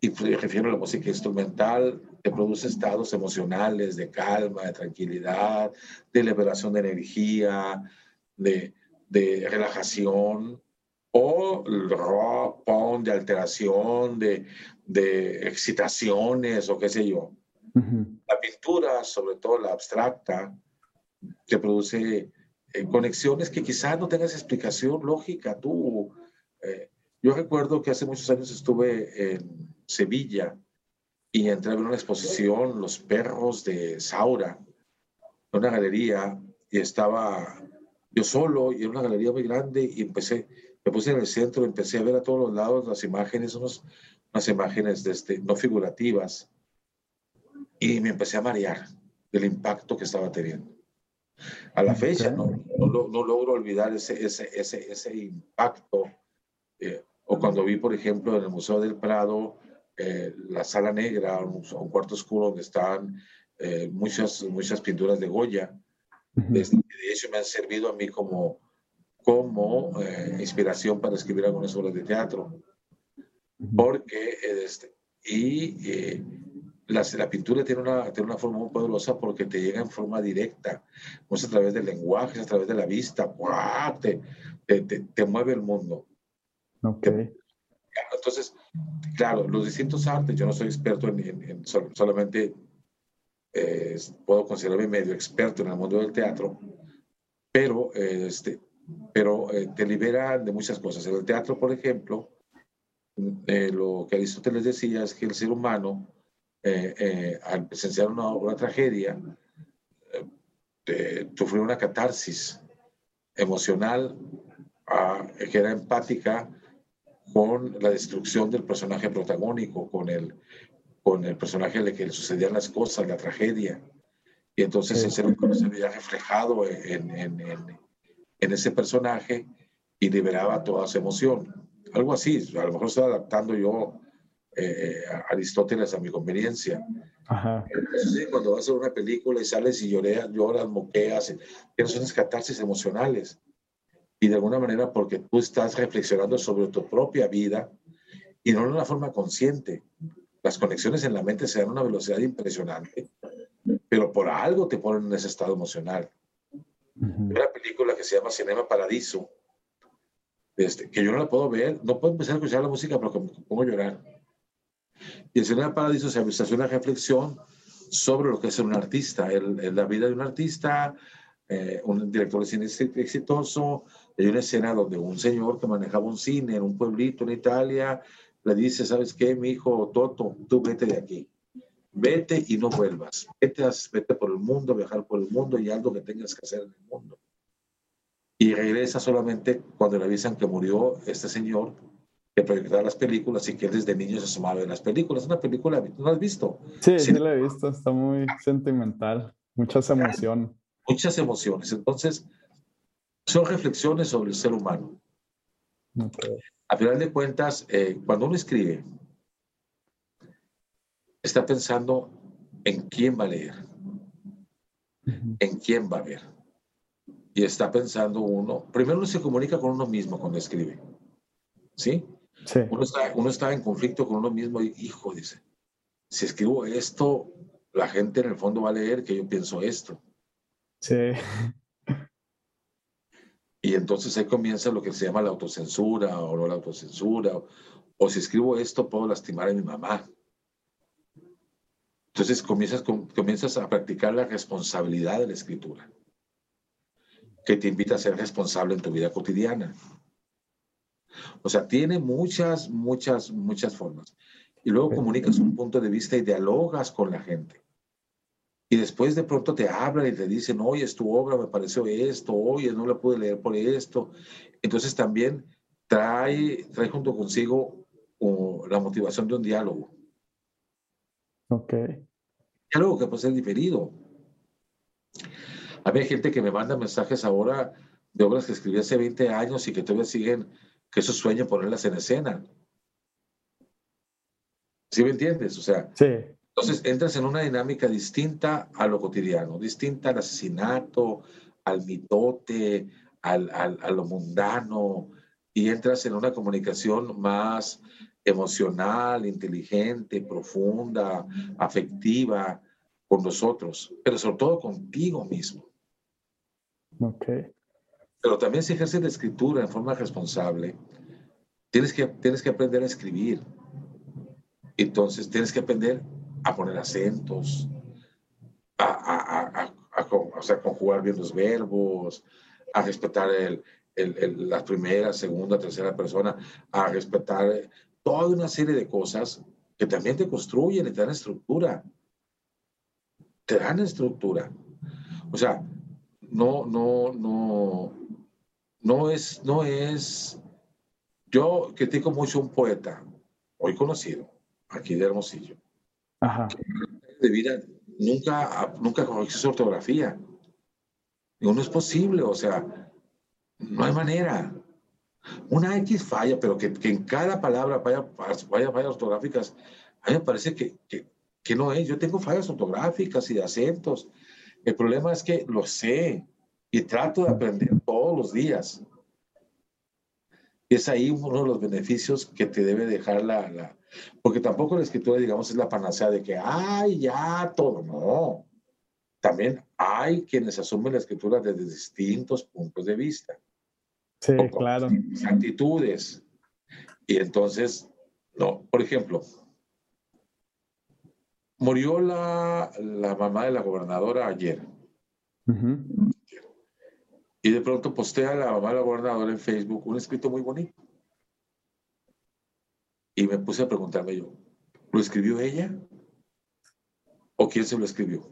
y me refiero a la música instrumental, te produce estados emocionales de calma, de tranquilidad, de liberación de energía, de, de relajación, o el rock, punk, de alteración, de, de excitaciones o qué sé yo. Uh -huh. La pintura, sobre todo la abstracta, te produce eh, conexiones que quizás no tengas explicación lógica. Tú, eh, yo recuerdo que hace muchos años estuve en Sevilla y entré a ver una exposición, Los perros de Saura, en una galería, y estaba yo solo y en una galería muy grande y empecé, me puse en el centro, empecé a ver a todos los lados las imágenes, unos, unas imágenes de este, no figurativas, y me empecé a marear del impacto que estaba teniendo. A la fecha no, no, no logro olvidar ese, ese, ese, ese impacto. Eh, o cuando vi, por ejemplo, en el Museo del Prado, eh, la sala negra, un, un, cuarto oscuro donde estaban eh, muchas, muchas pinturas de Goya. Uh -huh. de hecho, me han servido a mí como, como eh, inspiración para escribir algunas obras de teatro. Porque, este, y eh, la, la, pintura tiene una, tiene una forma muy poderosa porque te llega en forma directa, no es a través del lenguaje, es a través de la vista, te, te, te, te, mueve el mundo. Okay. Entonces, claro, los distintos artes, yo no soy experto en, en, en solamente eh, puedo considerarme medio experto en el mundo del teatro, pero, eh, este, pero eh, te libera de muchas cosas. En el teatro, por ejemplo, eh, lo que Aristóteles decía es que el ser humano, al presenciar una, una tragedia, sufrió una catarsis emocional uh, que era empática con la destrucción del personaje protagónico, con el, con el personaje al que le sucedían las cosas, la tragedia. Y entonces sí. humano se veía reflejado en, en, en, en, ese personaje y liberaba toda su emoción. Algo así, a lo mejor estoy adaptando yo eh, Aristóteles a mi conveniencia. Ajá. Entonces, cuando vas a una película y sales y lloreas, lloras, moqueas, tienes unas catarsis emocionales. Y de alguna manera porque tú estás reflexionando sobre tu propia vida y no de una forma consciente las conexiones en la mente se dan a una velocidad impresionante, pero por algo te ponen en ese estado emocional. Uh -huh. Una película que se llama Cinema Paradiso, este, que yo no la puedo ver, no puedo empezar a escuchar la música porque me pongo a llorar. Y en Cinema Paradiso se hace una reflexión sobre lo que es un artista, el, el, la vida de un artista, eh, un director de cine exitoso. Hay una escena donde un señor que manejaba un cine en un pueblito en Italia le dice, ¿sabes qué, mi hijo Toto? Tú vete de aquí. Vete y no vuelvas. Vete, vete por el mundo, viajar por el mundo y algo que tengas que hacer en el mundo. Y regresa solamente cuando le avisan que murió este señor que proyectaba las películas y que él desde niño se sumaba en las películas. Una película, ¿no has visto? Sí, sí, sí la he visto. Está muy sentimental. Muchas emociones. Muchas emociones. Entonces, son reflexiones sobre el ser humano. Okay a final de cuentas, eh, cuando uno escribe, está pensando en quién va a leer, en quién va a ver. Y está pensando uno, primero uno se comunica con uno mismo cuando escribe. ¿Sí? Sí. Uno, está, uno está en conflicto con uno mismo y, hijo, dice, si escribo esto, la gente en el fondo va a leer que yo pienso esto. Sí. Y entonces ahí comienza lo que se llama la autocensura o no la autocensura. O, o si escribo esto, puedo lastimar a mi mamá. Entonces comienzas, comienzas a practicar la responsabilidad de la escritura, que te invita a ser responsable en tu vida cotidiana. O sea, tiene muchas, muchas, muchas formas. Y luego comunicas un punto de vista y dialogas con la gente. Y después de pronto te hablan y te dicen, oye, es tu obra, me pareció esto, oye, no la pude leer por esto. Entonces también trae, trae junto consigo la motivación de un diálogo. Ok. Diálogo que puede ser diferido. Hay gente que me manda mensajes ahora de obras que escribí hace 20 años y que todavía siguen, que es su sueño ponerlas en escena. ¿Sí me entiendes? O sea, sí. entonces entras en una dinámica distinta a lo cotidiano, distinta al asesinato, al mitote, al, al, a lo mundano, y entras en una comunicación más emocional, inteligente, profunda, afectiva con nosotros, pero sobre todo contigo mismo. Ok. Pero también si ejerce la escritura en forma responsable, tienes que, tienes que aprender a escribir. Entonces tienes que aprender a poner acentos, a, a, a, a conjugar bien los verbos, a respetar el, el, la primera, segunda, tercera persona, a respetar toda una serie de cosas que también te construyen y te dan estructura. Te dan estructura. O sea, no, no, no, no es, no es. Yo critico mucho un poeta, hoy conocido, aquí de Hermosillo. Ajá. De vida nunca, nunca corrigió su ortografía. Y no es posible, o sea, no hay manera. Una X falla, pero que, que en cada palabra vaya, vaya fallas ortográficas, a mí me parece que, que, que, no es. Yo tengo fallas ortográficas y de acentos. El problema es que lo sé y trato de aprender todos los días. Y es ahí uno de los beneficios que te debe dejar la, la, Porque tampoco la escritura, digamos, es la panacea de que, ay, ya, todo. No. También hay quienes asumen la escritura desde distintos puntos de vista. Sí, claro. Actitudes. Y entonces, no, por ejemplo, murió la, la mamá de la gobernadora ayer. Y de pronto postea la mamá de la gobernadora en Facebook un escrito muy bonito. Y me puse a preguntarme yo, ¿lo escribió ella? ¿O quién se lo escribió?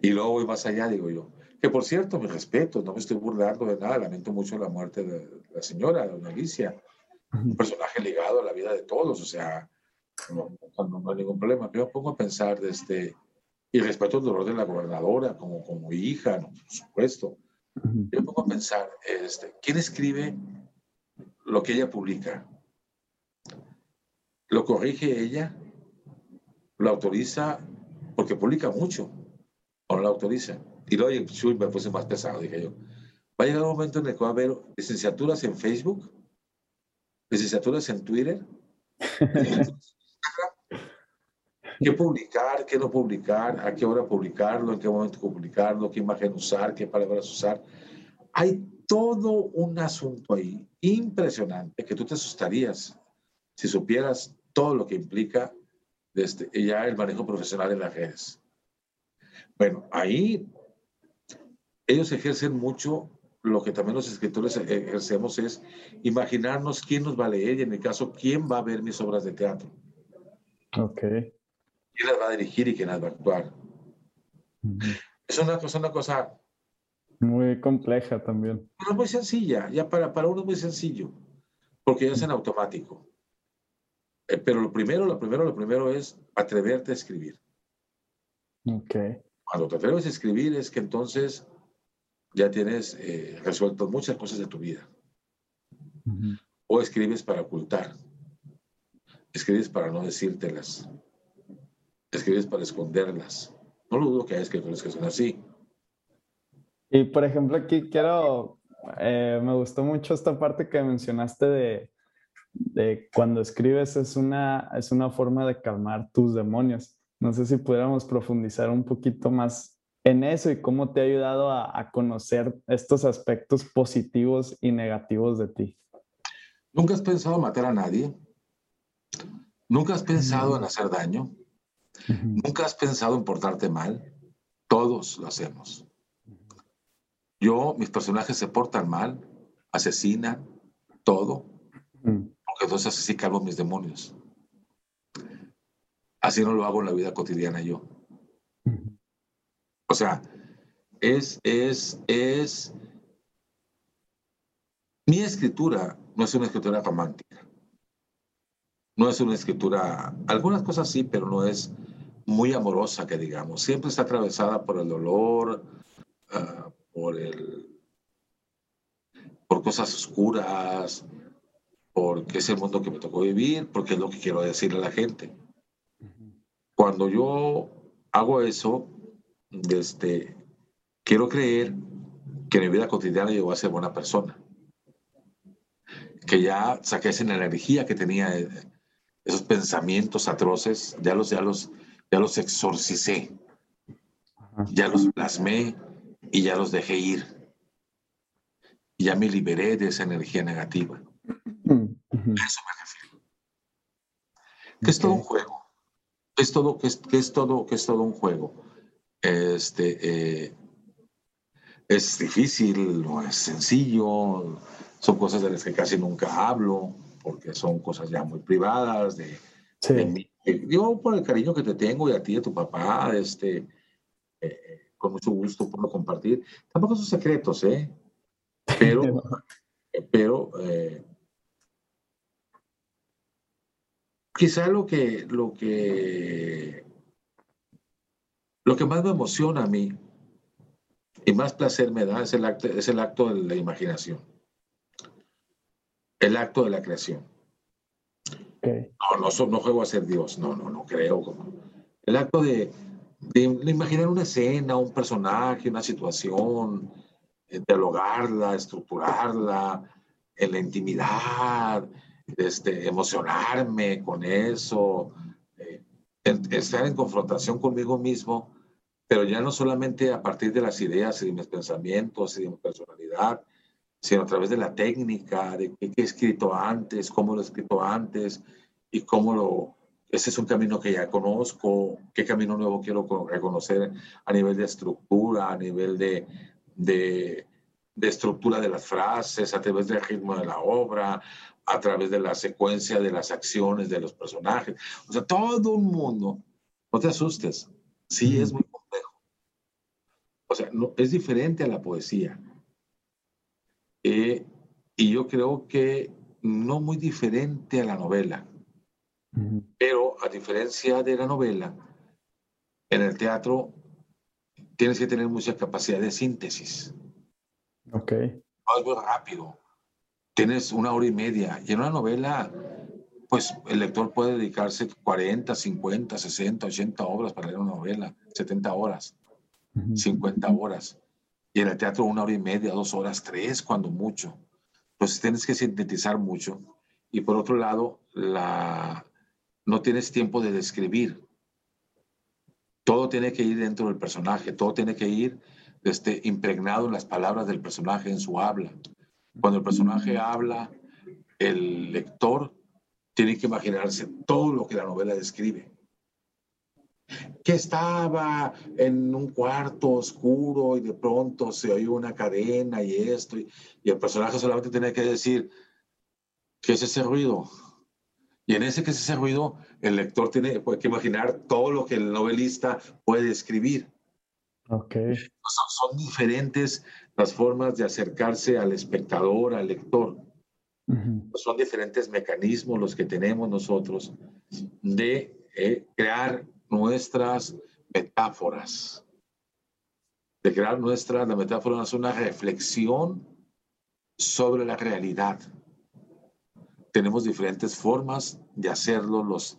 Y luego voy más allá, digo yo, que por cierto, mi respeto, no me estoy burlando de nada, lamento mucho la muerte de la señora, doña Alicia, un personaje ligado a la vida de todos, o sea, no, hay ningún problema. Pero me pongo a pensar de este, y respeto el dolor de la gobernadora como, como hija, por supuesto. Yo me pongo a pensar, este, ¿quién escribe lo que ella publica? ¿Lo corrige ella? ¿Lo autoriza? Porque publica mucho, o no lo autoriza. Y luego me puse más pesado, dije yo. Va a llegar un momento en el que va a haber licenciaturas en Facebook, licenciaturas en Twitter, qué publicar, qué no publicar, a qué hora publicarlo, en qué momento publicarlo, qué imagen usar, qué palabras usar. Hay todo un asunto ahí impresionante que tú te asustarías si supieras todo lo que implica desde ya el manejo profesional en las redes. Bueno, ahí ellos ejercen mucho, lo que también los escritores ejercemos es imaginarnos quién nos va a leer y en mi caso, quién va a ver mis obras de teatro. Ok. ¿Quién las va a dirigir y quién las va a actuar? Es una cosa, una cosa... Muy compleja también. Pero muy sencilla, ya para, para uno es muy sencillo, porque ya es en automático. Eh, pero lo primero, lo primero, lo primero es atreverte a escribir. Ok. Cuando te atreves a escribir es que entonces ya tienes eh, resuelto muchas cosas de tu vida. O escribes para ocultar, escribes para no decírtelas, escribes para esconderlas. No lo dudo que hay escritores que son así. Y por ejemplo, aquí quiero, eh, me gustó mucho esta parte que mencionaste de, de cuando escribes es una, es una forma de calmar tus demonios. No sé si pudiéramos profundizar un poquito más en eso y cómo te ha ayudado a, conocer estos aspectos positivos y negativos de ti. ¿Nunca has pensado matar a nadie? ¿Nunca has pensado en hacer daño? ¿Nunca has pensado en portarte mal? Todos lo hacemos. Yo, mis personajes se portan mal, asesinan, todo. Porque entonces así calmo mis demonios. Así no lo hago en la vida cotidiana yo. O sea, es, es, es, mi escritura no es una escritura romántica. No es una escritura, algunas cosas sí, pero no es muy amorosa, que digamos. Siempre está atravesada por el dolor, ah, por el, por cosas oscuras, porque es el mundo que me tocó vivir, porque es lo que quiero decirle a la gente. Cuando yo hago eso, este, quiero creer que en mi vida cotidiana yo voy a ser buena persona. Que ya saqué esa energía que tenía, eh, esos pensamientos atroces, ya los, ya los, ya los exorcicé, ya los plasmé y ya los dejé ir. Y ya me liberé de esa energía negativa. A eso me refiero. Que es todo un juego. Es todo, que es, que es todo, que es todo un juego. Este, eh, es difícil, no es sencillo, son cosas de las que casi nunca hablo, porque son cosas ya muy privadas, de, mí. Yo por el cariño que te tengo y a ti, a tu papá, este, eh, con mucho gusto por compartir. Tampoco son secretos, ¿eh? Pero, pero eh, quizá lo que, lo que, lo que más me emociona a mí y más placer me da es el acto, es el acto de la imaginación, el acto de la creación. No, no, no juego a ser Dios, no, no, no creo. El acto de, de, imaginar una escena, un personaje, una situación, eh, dialogarla, estructurarla en la intimidad, este, emocionarme con eso, eh, estar en confrontación conmigo mismo, pero ya no solamente a partir de las ideas y de mis pensamientos y de mi personalidad, sino a través de la técnica, de qué he escrito antes, cómo lo he escrito antes y cómo lo... Ese es un camino que ya conozco, qué camino nuevo quiero reconocer a nivel de estructura, a nivel de, de, de estructura de las frases, a través del ritmo de la obra, a través de la secuencia de las acciones de los personajes. O sea, todo un mundo. No te asustes. Sí, es muy complejo. O sea, no, es diferente a la poesía. Eh, y yo creo que no muy diferente a la novela. Pero a diferencia de la novela, en el teatro tienes que tener mucha capacidad de síntesis. Ok. No es muy rápido tienes una hora y media. Y en una novela, pues el lector puede dedicarse 40, 50, 60, 80 horas para leer una novela, 70 horas, 50 horas. Y en el teatro una hora y media, dos horas, tres cuando mucho. Pues tienes que sintetizar mucho. Y por otro lado, la... no tienes tiempo de describir. Todo tiene que ir dentro del personaje, todo tiene que ir este, impregnado en las palabras del personaje, en su habla. Cuando el personaje habla, el lector tiene que imaginarse todo lo que la novela describe. Que estaba en un cuarto oscuro y de pronto se oyó una cadena y esto, y, el personaje solamente tiene que decir, ¿qué es ese ruido? Y en ese que es ese ruido, el lector tiene que imaginar todo lo que el novelista puede escribir. Okay. Son, son, diferentes las formas de acercarse al espectador, al lector. Son diferentes mecanismos los que tenemos nosotros de eh, crear nuestras metáforas. De crear nuestras, la metáfora es una reflexión sobre la realidad. Tenemos diferentes formas de hacerlo los,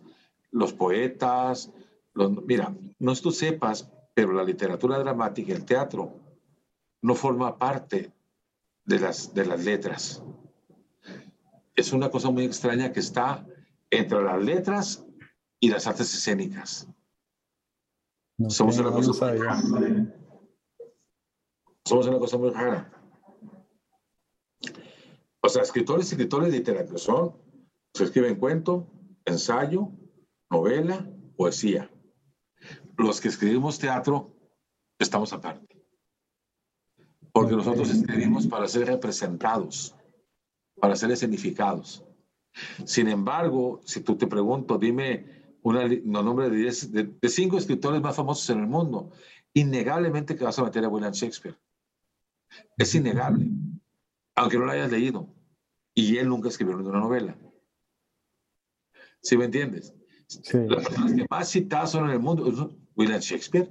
los poetas. Mira, no es tú sepas, pero la literatura dramática, el teatro, no forma parte de las, de las letras. Es una cosa muy extraña que está entre las letras y las artes escénicas. Somos una cosa muy rara. Somos una cosa muy rara. O sea, escritores y escritores de literatura son, se escriben cuento, ensayo, novela, poesía. Los que escribimos teatro estamos aparte. Porque nosotros escribimos para ser representados, para ser escenificados. Sin embargo, si tú te pregunto, dime una, no, nombre de, de, cinco escritores más famosos en el mundo, innegablemente que vas a meter a William Shakespeare. Es innegable, aunque no lo hayas leído. Y él nunca escribió una novela. ¿Sí me entiendes? Las personas que más citadas son en el mundo, William Shakespeare.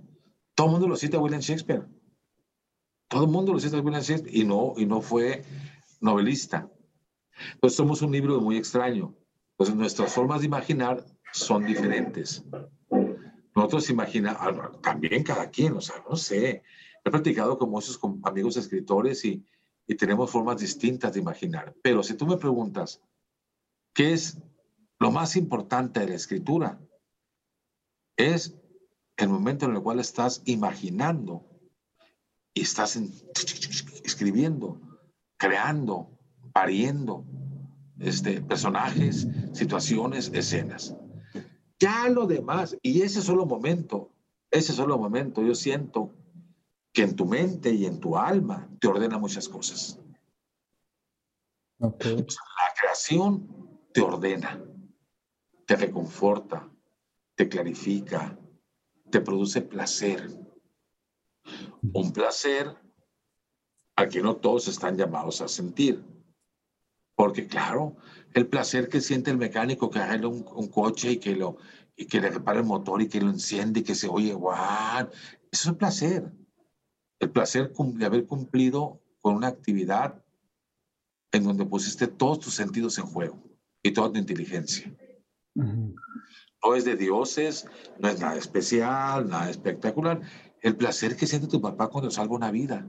Todo el mundo lo cita a William Shakespeare. Todo el mundo lo cita a William Shakespeare y no, y no fue novelista. Entonces somos un libro muy extraño. Entonces nuestras formas de imaginar son diferentes. Nosotros imaginamos, también cada quien, o sea, no sé. He practicado con muchos amigos escritores y, y tenemos formas distintas de imaginar. Pero si tú me preguntas, ¿qué es lo más importante de la escritura? Es el momento en el cual estás imaginando y estás escribiendo, creando, pariendo este, personajes, situaciones, escenas. Ya lo demás, y ese solo momento, ese solo momento, yo siento que en tu mente y en tu alma te ordena muchas cosas. la creación te ordena, te reconforta, te clarifica, te produce placer. Un placer al que no todos están llamados a sentir. Porque claro, el placer que siente el mecánico que haga un, coche y que, lo, y que le repare el motor y que lo enciende y que se oye, guau, eso es un placer. El placer de haber cumplido con una actividad en donde pusiste todos tus sentidos en juego y toda tu inteligencia. No es de dioses, no es nada especial, nada espectacular. El placer que siente tu papá cuando salva una vida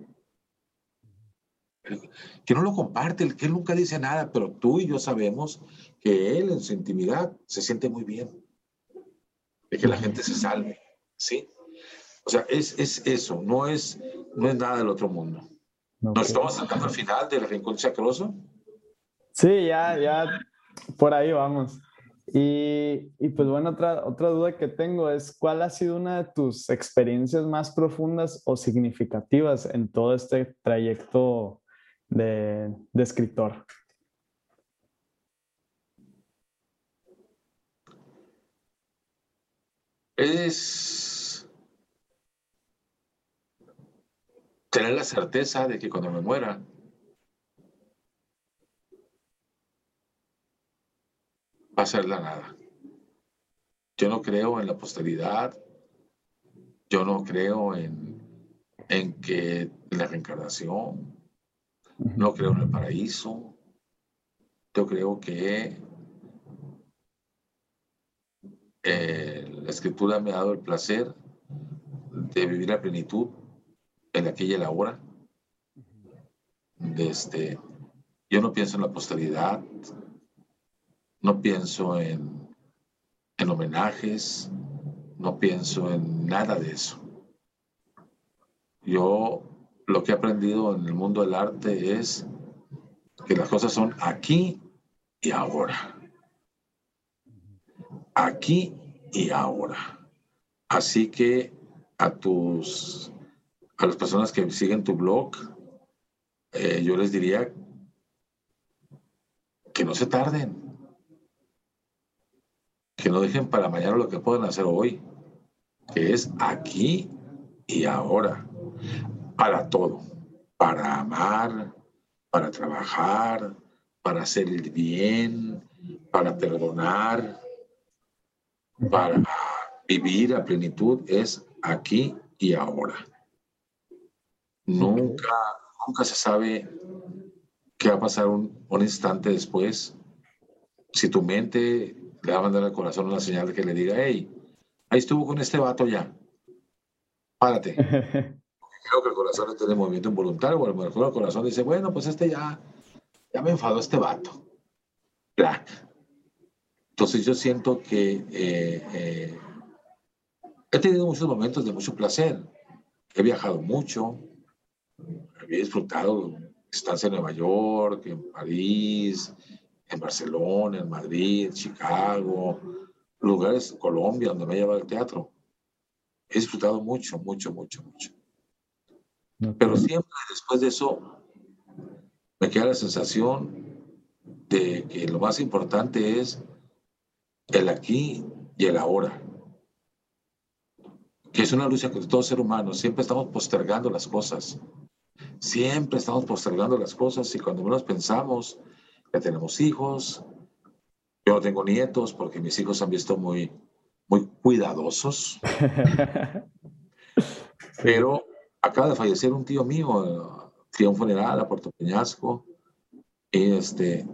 que no lo comparte, que él nunca dice nada, pero tú y yo sabemos que él en su intimidad se siente muy bien de que la gente se salve, ¿sí? O sea, es, es eso, no es, no es nada del otro mundo. ¿Nos estamos sacando al final del Rincón Chacroso? Sí, ya, ya, por ahí vamos. Y, y, pues bueno, otra, otra duda que tengo es, ¿cuál ha sido una de tus experiencias más profundas o significativas en todo este trayecto de, escritor? Es tener la certeza de que cuando me muera, va a ser la nada. Yo no creo en la posteridad, yo no creo en, en que la reencarnación, no creo en el paraíso. Yo creo que eh, la escritura me ha dado el placer de vivir la plenitud en aquella y la hora. este, yo no pienso en la posteridad, no pienso en, en homenajes, no pienso en nada de eso. Yo lo que he aprendido en el mundo del arte es que las cosas son aquí y ahora. Aquí y ahora. Así que a tus, a las personas que siguen tu blog, eh, yo les diría que no se tarden, que no dejen para mañana lo que pueden hacer hoy, que es aquí y ahora para todo, para amar, para trabajar, para hacer el bien, para perdonar, para vivir a plenitud es aquí y ahora. Nunca, nunca se sabe qué va a pasar un, instante después. Si tu mente le va a mandar al corazón una señal que le diga, hey, ahí estuvo con este vato ya, párate. creo que el corazón está en movimiento involuntario, o a lo mejor el corazón dice, bueno, pues este ya, ya me enfadó este vato. Entonces yo siento que eh, eh, he tenido muchos momentos de mucho placer. He viajado mucho, he disfrutado estancia en Nueva York, en París, en Barcelona, en Madrid, Chicago, lugares, Colombia, donde me ha llevado el teatro. He disfrutado mucho, mucho, mucho, mucho. Pero siempre después de eso me queda la sensación de que lo más importante es el aquí y el ahora. Que es una lucha con todo ser humano. Siempre estamos postergando las cosas. Siempre estamos postergando las cosas y cuando menos pensamos que tenemos hijos, yo no tengo nietos porque mis hijos han visto muy, muy cuidadosos. Pero acaba de fallecer un tío mío, fui a un funeral a Puerto Peñasco. Y, este,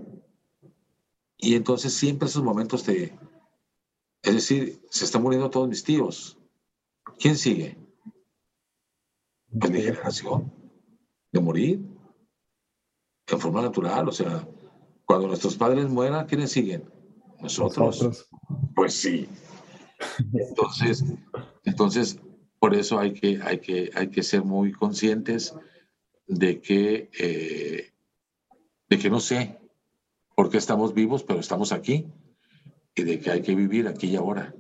y entonces siempre esos momentos de, es decir, se están muriendo todos mis tíos. ¿Quién sigue? Pues mi generación de morir en forma natural. O sea, cuando nuestros padres mueran, ¿quiénes siguen? Nosotros. Pues sí. Entonces, entonces, por eso hay que, hay que, hay que ser muy conscientes de que, eh, de que no sé por qué estamos vivos, pero estamos aquí y de que hay que vivir aquí y ahora.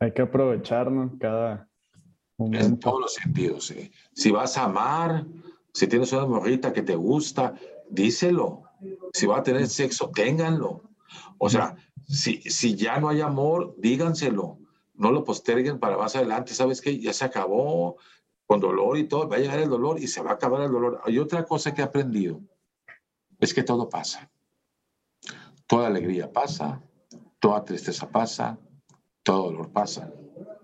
Hay que aprovecharnos cada momento. En todos los sentidos. Si vas a amar, si tienes una morrita que te gusta, díselo. Si va a tener sexo, ténganlo. O sea, si, si ya no hay amor, díganselo. No lo posterguen para más adelante. ¿Sabes qué? Ya se acabó con dolor y todo. Va a llegar el dolor y se va a acabar el dolor. Hay otra cosa que he aprendido. Es que todo pasa. Toda alegría pasa. Toda tristeza pasa. Todo dolor pasa.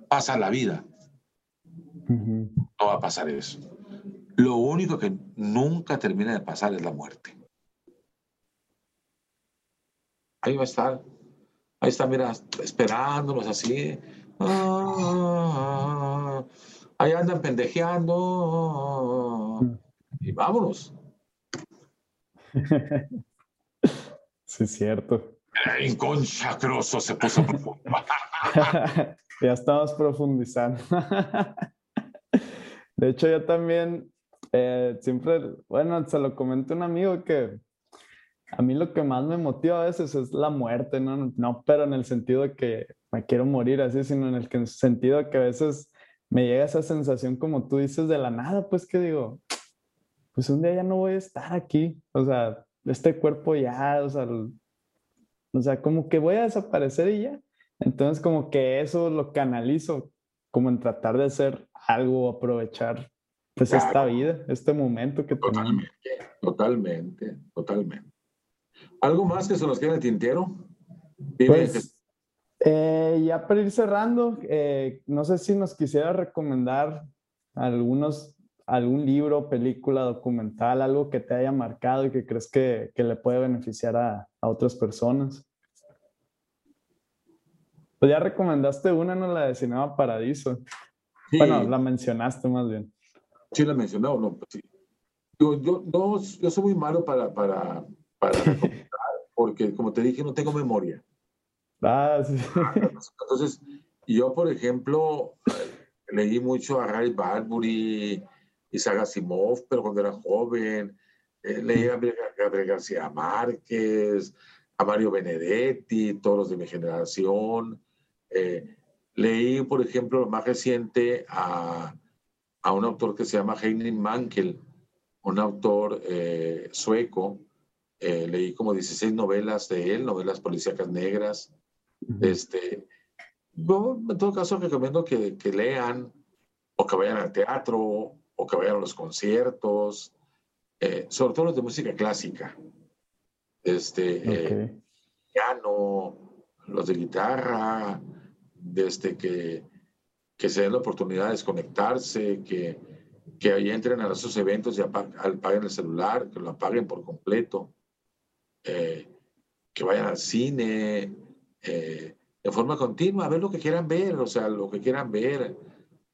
Pasa la vida. No va a pasar eso. Lo único que nunca termina de pasar es la muerte. Ahí va a estar. Ahí está, mira, esperándonos así. Ah, ahí andan pendejeando. Y vámonos. Sí, es cierto. En conchacroso se puso profundo. ya estamos profundizando. De hecho, yo también eh, siempre, bueno, se lo comento a un amigo que a mí lo que más me motiva a veces es la muerte, ¿no? No, pero en el sentido de que me quiero morir así, sino en el sentido de que a veces me llega esa sensación como tú dices de la nada, pues que digo, pues un día ya no voy a estar aquí, o sea, este cuerpo ya, o sea, o sea, como que voy a desaparecer y ya. Entonces como que eso lo canalizo como en tratar de hacer algo, aprovechar pues esta vida, este momento que totalmente, Totalmente, totalmente. ¿Algo más que se nos quede en el tintero? Pues, eh, ya para ir cerrando, eh, no sé si nos quisiera recomendar algunos, algún libro, película, documental, algo que te haya marcado y que crees que, que le puede beneficiar a, a, otras personas. Pues ya recomendaste una, ¿no? La de Cinema Paradiso. Bueno, la mencionaste más bien. Sí, la mencioné, no, pues sí. Yo, yo, no, yo soy muy malo para, para, para porque como te dije, no tengo memoria. Ah, sí. Entonces, yo, por ejemplo, leí mucho a Ray Bradbury, Isaac Asimov, pero cuando era joven. Eh, leí a Gabriel García Márquez, a Mario Benedetti, todos los de mi generación. Eh, leí, por ejemplo, lo más reciente a, a, un autor que se llama Heinrich Mankel, un autor eh, sueco, eh, leí como 16 novelas de él, novelas policíacas negras. este, yo, en todo caso, recomiendo que, que, lean o que vayan al teatro o que vayan a los conciertos, eh, sobre todo los de música clásica. Este, eh, piano, los de guitarra, desde que, que se den la oportunidad de desconectarse, que, que ahí entren a esos eventos y apaguen el celular, que lo apaguen por completo. Eh, que vayan al cine, eh, de forma continua, a ver lo que quieran ver, o sea, lo que quieran ver.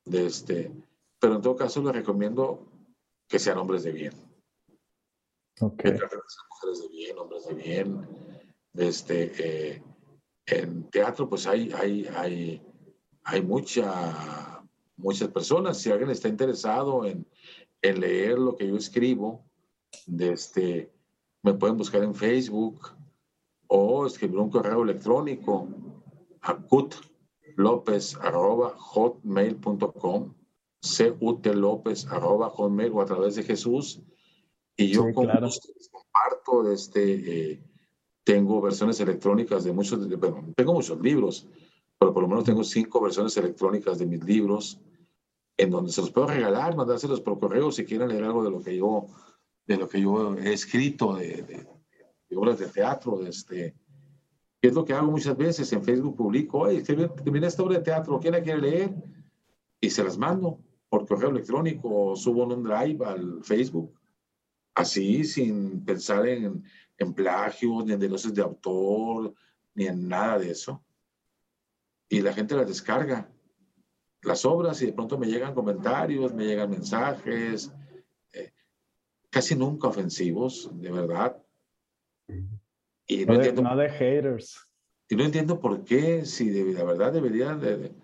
De este, pero en todo caso les recomiendo que sean hombres de bien. Okay. Que mujeres de bien, hombres de bien. Este, eh, en teatro, pues hay, hay, hay, hay mucha, muchas personas. Si alguien está interesado en, en leer lo que yo escribo, de este, me pueden buscar en Facebook o escribir un correo electrónico a cutlopez.hotmail.com hotmail o a través de Jesús. Y yo con comparto este, eh, tengo versiones electrónicas de muchos, bueno, tengo muchos libros, pero por lo menos tengo cinco versiones electrónicas de mis libros, en donde se los puedo regalar, mandárselos por correo si quieren leer algo de lo que yo, de lo que yo he escrito, de, obras de teatro, de este, que es lo que hago muchas veces en Facebook, publico, oye, terminé esta obra de teatro, ¿quién la quiere leer? Y se las mando por correo electrónico, subo en un drive al Facebook, así, sin pensar en, en plagios, ni en derechos de autor, ni en nada de eso. Y la gente las descarga, las obras, y de pronto me llegan comentarios, me llegan mensajes, casi nunca ofensivos, de verdad. Y no, entiendo, de haters. Y no entiendo por qué, si de, la verdad deberían, de,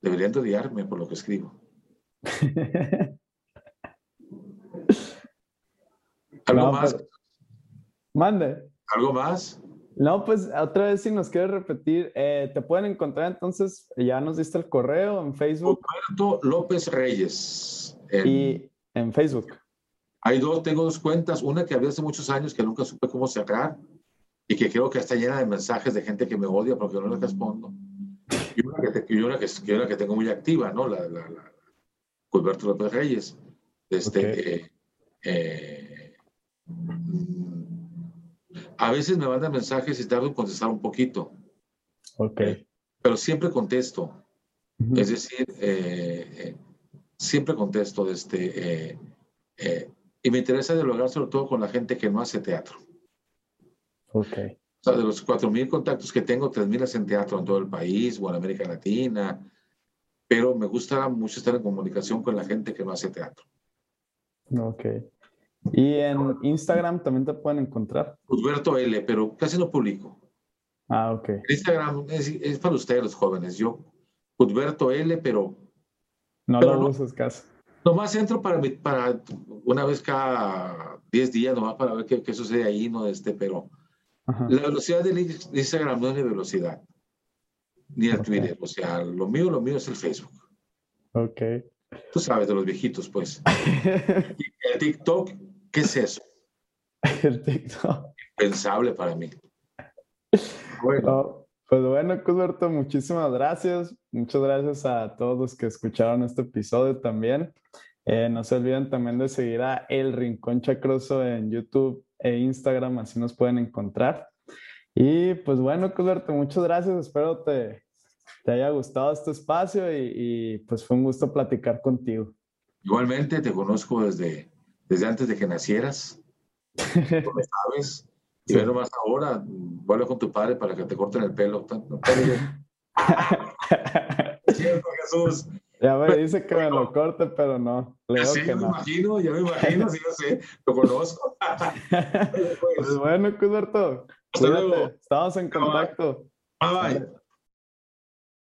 deberían odiarme por lo que escribo. ¿Algo más? Pues, mande. ¿Algo más? No, pues otra vez si nos quieres repetir, eh, te pueden encontrar entonces, ya nos diste el correo en Facebook. Roberto López Reyes. y en Facebook. Hay dos, tengo dos cuentas, una que había hace muchos años que nunca supe cómo cerrar y que creo que está llena de mensajes de gente que me odia porque no les respondo. Y una que, una que, tengo muy activa, ¿no? La, la, la López Reyes. Este, eh, eh, a veces me mandan mensajes y tardo en contestar un poquito. Ok. Pero siempre contesto. Es decir, eh, siempre contesto. Este, y me interesa dialogar sobre todo con la gente que no hace teatro. Ok. O sea, de los 4.000 contactos que tengo, 3.000 hacen teatro en todo el país o en América Latina, pero me gusta mucho estar en comunicación con la gente que no hace teatro. Ok. ¿Y en Instagram también te pueden encontrar? Alberto L, pero casi no publico. Ah, ok. Instagram es, para ustedes los jóvenes. Yo, Alberto L, pero... No lo usas casi. Nomás entro para, para una vez cada 10 días, nomás para ver qué, qué sucede ahí, no este, pero la velocidad del Instagram no es mi velocidad, ni el Twitter. O sea, lo mío, lo mío es el Facebook. Ok. Tú sabes de los viejitos, pues. el TikTok, ¿qué es eso? El TikTok. Impensable para mí. Bueno. Pues bueno, Cusberto, muchísimas gracias. Muchas gracias a todos los que escucharon este episodio también. Eh, no se olviden también de seguir a El Rincón Chacroso en YouTube e Instagram, así nos pueden encontrar. Y pues bueno, Cusberto, muchas gracias. Espero te, te haya gustado este espacio y, pues fue un gusto platicar contigo. Igualmente, te conozco desde, desde antes de que nacieras. Tú me sabes. Y sí. más ahora, vuelve con tu padre para que te corten el pelo. Cierto, Jesús. Ya me dice que me lo corte, pero no. Leo sí, que me imagino, ya me imagino, sí, yo sé, lo conozco. pues bueno, Cusberto, cuídate, estamos en contacto. Bye bye.